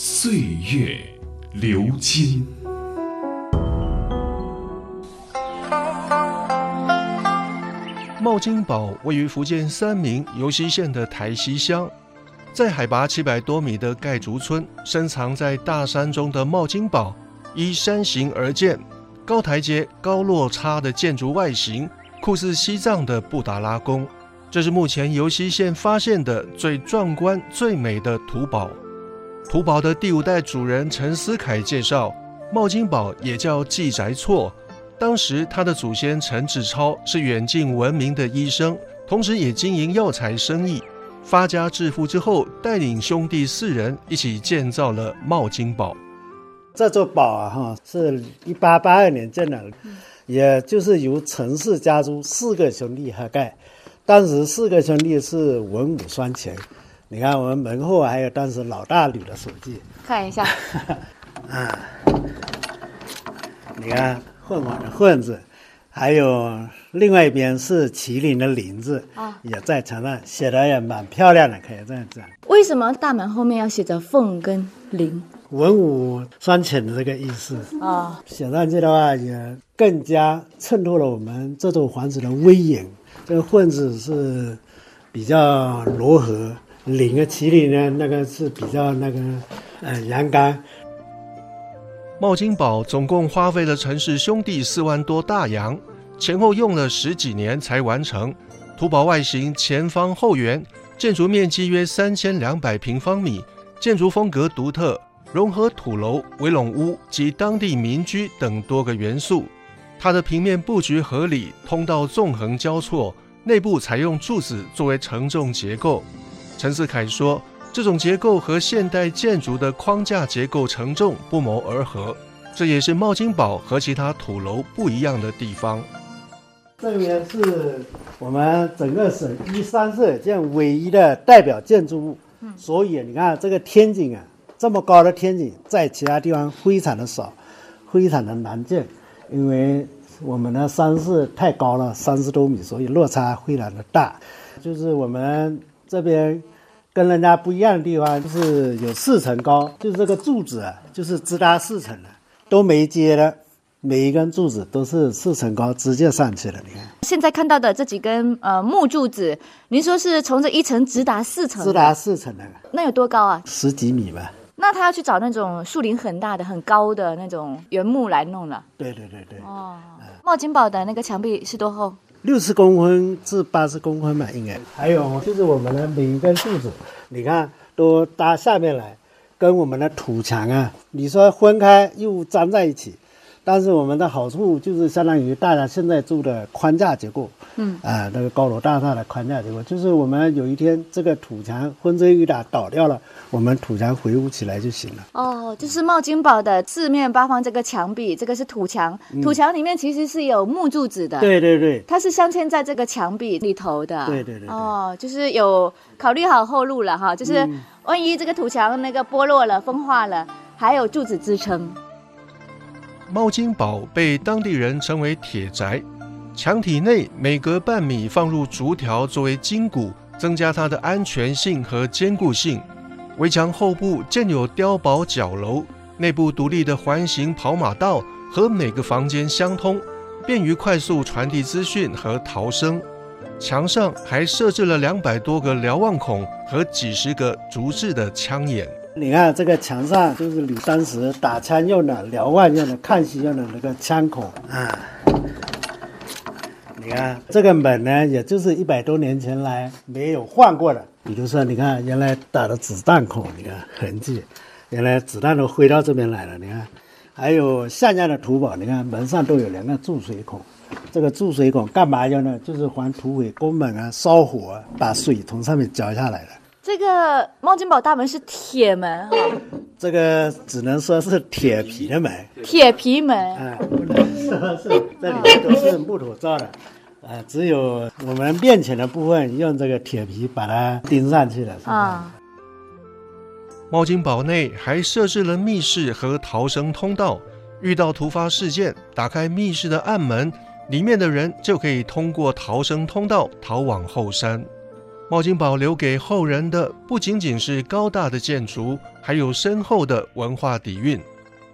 岁月流金。茂金堡位于福建三明尤溪县的台西乡，在海拔七百多米的盖竹村，深藏在大山中的茂金堡，依山形而建，高台阶、高落差的建筑外形，酷似西藏的布达拉宫。这是目前尤溪县发现的最壮观、最美的土堡。土堡的第五代主人陈思凯介绍，茂金堡也叫季宅厝。当时他的祖先陈志超是远近闻名的医生，同时也经营药材生意。发家致富之后，带领兄弟四人一起建造了茂金堡。这座堡啊，哈，是一八八二年建的，也就是由陈氏家族四个兄弟合盖。当时四个兄弟是文武双全。你看我们门后还有当时老大吕的手迹，看一下。啊，你看。混网的混字，还有另外一边是麒麟的麟字啊，也在墙上写的也蛮漂亮的，可以这样讲。为什么大门后面要写着凤跟麟？文武双全的这个意思啊，写上去的话也更加衬托了我们这座房子的威严。这个混字是比较柔和，领个麒麟呢，那个是比较那个呃阳刚。茂金堡总共花费了陈氏兄弟四万多大洋，前后用了十几年才完成。土堡外形前方后圆，建筑面积约三千两百平方米，建筑风格独特，融合土楼、围拢屋及当地民居等多个元素。它的平面布局合理，通道纵横交错，内部采用柱子作为承重结构。陈世凯说。这种结构和现代建筑的框架结构承重不谋而合，这也是茂金堡和其他土楼不一样的地方。这边是我们整个省一三社建唯一的代表建筑物，所以你看这个天井啊，这么高的天井在其他地方非常的少，非常的难见，因为我们的山势太高了，三十多米，所以落差非常的大。就是我们这边。跟人家不一样的地方就是有四层高，就是这个柱子啊，就是直达四层的，都没接的，每一根柱子都是四层高，直接上去了。你看，现在看到的这几根呃木柱子，您说是从这一层直达四层？直达四层的，那有多高啊？十几米吧。那他要去找那种树林很大的、很高的那种原木来弄了。对对对对。哦，茂金堡的那个墙壁是多厚？六十公分至八十公分吧，应该。还有就是我们的每一根柱子，你看都搭下面来，跟我们的土墙啊，你说分开又粘在一起。但是我们的好处就是相当于大家现在住的框架结构，嗯，啊，那个高楼大厦的框架结构，就是我们有一天这个土墙风吹雨打倒掉了，我们土墙回屋起来就行了。哦，就是茂金堡的四面八方这个墙壁，这个是土墙，土墙里面其实是有木柱子的。对对对，它是镶嵌在这个墙壁里头的。对对对。哦，就是有考虑好后路了哈，就是万一这个土墙那个剥落了、风化了，还有柱子支撑。猫金堡被当地人称为铁宅，墙体内每隔半米放入竹条作为筋骨，增加它的安全性和坚固性。围墙后部建有碉堡角楼，内部独立的环形跑马道和每个房间相通，便于快速传递资讯和逃生。墙上还设置了两百多个瞭望孔和几十个竹制的枪眼。你看这个墙上就是你当时打枪用的、瞭望用的、看戏用的那个枪孔啊。你看这个门呢，也就是一百多年前来没有换过的。比如说，你看原来打的子弹孔，你看痕迹，原来子弹都飞到这边来了。你看，还有像样的土堡，你看门上都有两个注水孔。这个注水孔干嘛用呢？就是防土匪攻门啊、烧火，把水从上面浇下来的。这个猫金堡大门是铁门哈、这个只能说是铁皮的门，铁皮门。啊，不能说是这里面都是木头造的，啊，只有我们面前的部分用这个铁皮把它钉上去了。啊，猫金堡内还设置了密室和逃生通道，遇到突发事件，打开密室的暗门，里面的人就可以通过逃生通道逃往后山。茂金堡留给后人的不仅仅是高大的建筑，还有深厚的文化底蕴。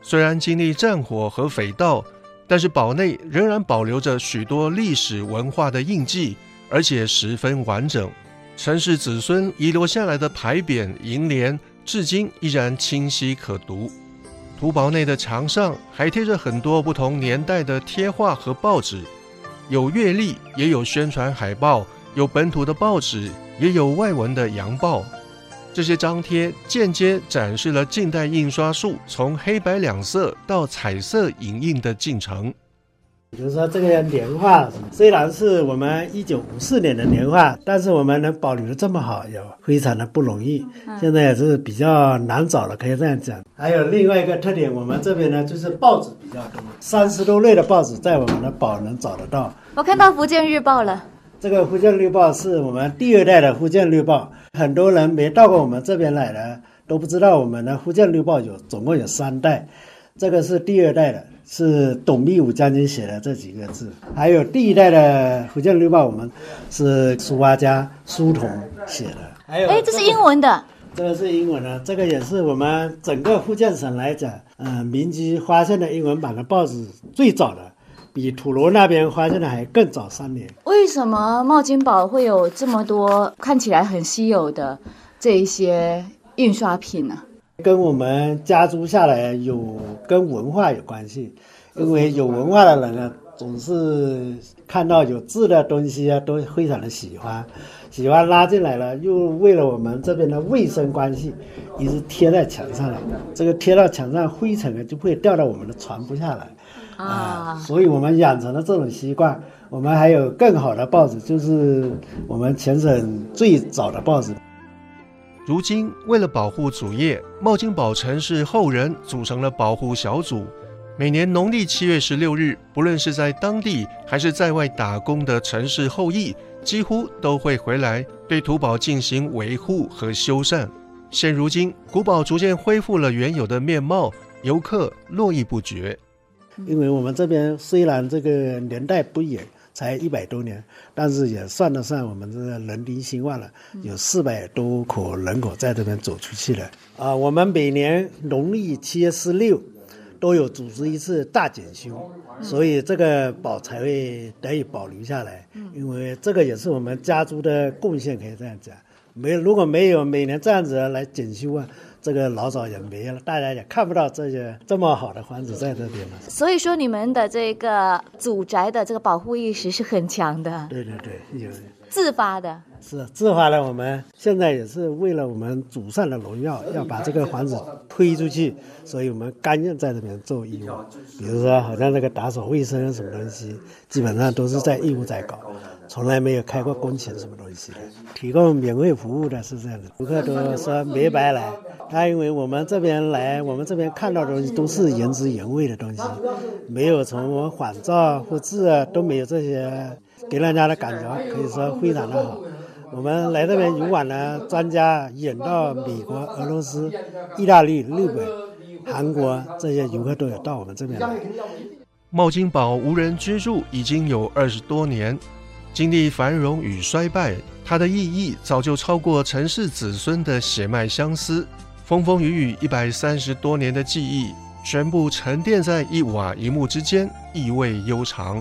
虽然经历战火和匪盗，但是堡内仍然保留着许多历史文化的印记，而且十分完整。陈氏子孙遗留下来的牌匾、楹联，至今依然清晰可读。土堡内的墙上还贴着很多不同年代的贴画和报纸，有月历，也有宣传海报，有本土的报纸，也有外文的洋报。这些张贴间接展示了近代印刷术从黑白两色到彩色影印的进程。比如说这个年画，虽然是我们一九五四年的年画，但是我们能保留的这么好，也非常的不容易。现在也是比较难找了，可以这样讲。还有另外一个特点，我们这边呢就是报纸比较多，三十多类的报纸在我们的宝能找得到。我看到福建日报了。这个福建绿报是我们第二代的福建绿报，很多人没到过我们这边来的都不知道我们的福建绿报有总共有三代，这个是第二代的，是董必武将军写的这几个字，还有第一代的福建绿报，我们是书画家苏童写的，还有哎，这是英文的。这个是英文的，这个也是我们整个福建省来讲，呃，民居发现的英文版的报纸最早的，比土楼那边发现的还更早三年。为什么茂金堡会有这么多看起来很稀有的这一些印刷品呢？跟我们家族下来有跟文化有关系，因为有文化的人啊，总是看到有字的东西啊，都非常的喜欢，喜欢拉进来了，又为了我们这边的卫生关系，一直贴在墙上了。这个贴到墙上，灰尘啊就会掉到我们的床铺下来啊，所以我们养成了这种习惯。我们还有更好的报纸，就是我们全省最早的报纸。如今，为了保护祖业，茂金宝城市后人组成了保护小组。每年农历七月十六日，不论是在当地还是在外打工的城市后裔，几乎都会回来对土堡进行维护和修缮。现如今，古堡逐渐恢复了原有的面貌，游客络绎不绝。因为我们这边虽然这个年代不远，才一百多年，但是也算得上我们这个人丁兴旺了，有四百多口人口在这边走出去了。啊，我们每年农历七月十六都有组织一次大检修，所以这个宝才会得以保留下来。因为这个也是我们家族的贡献，可以这样讲。没如果没有每年这样子来检修啊，这个老早也没了，大家也看不到这些这么好的房子在这边了。所以说，你们的这个祖宅的这个保护意识是很强的，对对对，有自发的。是自发的。我们现在也是为了我们祖上的荣耀，要把这个房子推出去，所以我们甘愿在这边做义务。比如说，好像那个打扫卫生什么东西，基本上都是在义务在搞，从来没有开过工钱什么东西的。提供免费服务的是这样的，顾客都说没白来。他因为我们这边来，我们这边看到的东西都是原汁原味的东西，没有从我们仿造复制啊，都没有这些，给人家的感觉可以说非常的好。我们来这边游玩呢，专家远到美国、俄罗斯、意大利、日本、韩国这些游客都有到我们这边来。茂金堡无人居住已经有二十多年，经历繁荣与衰败，它的意义早就超过城市子孙的血脉相思。风风雨雨一百三十多年的记忆，全部沉淀在一瓦一木之间，意味悠长。